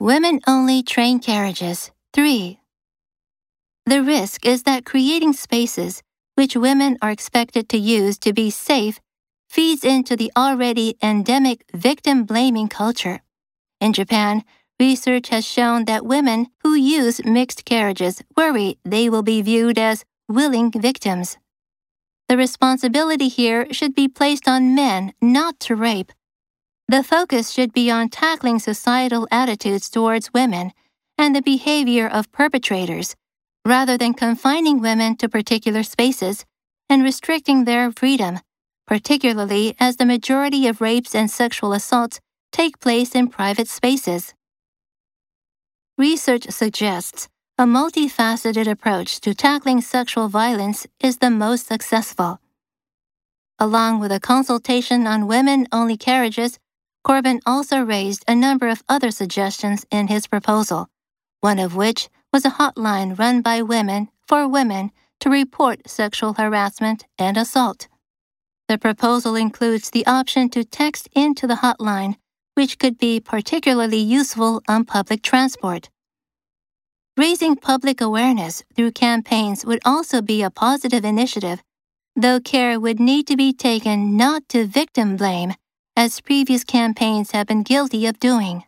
Women only train carriages. 3. The risk is that creating spaces which women are expected to use to be safe feeds into the already endemic victim blaming culture. In Japan, research has shown that women who use mixed carriages worry they will be viewed as willing victims. The responsibility here should be placed on men not to rape. The focus should be on tackling societal attitudes towards women and the behavior of perpetrators rather than confining women to particular spaces and restricting their freedom, particularly as the majority of rapes and sexual assaults take place in private spaces. Research suggests a multifaceted approach to tackling sexual violence is the most successful. Along with a consultation on women only carriages, Corbyn also raised a number of other suggestions in his proposal, one of which was a hotline run by women for women to report sexual harassment and assault. The proposal includes the option to text into the hotline, which could be particularly useful on public transport. Raising public awareness through campaigns would also be a positive initiative, though care would need to be taken not to victim blame, as previous campaigns have been guilty of doing.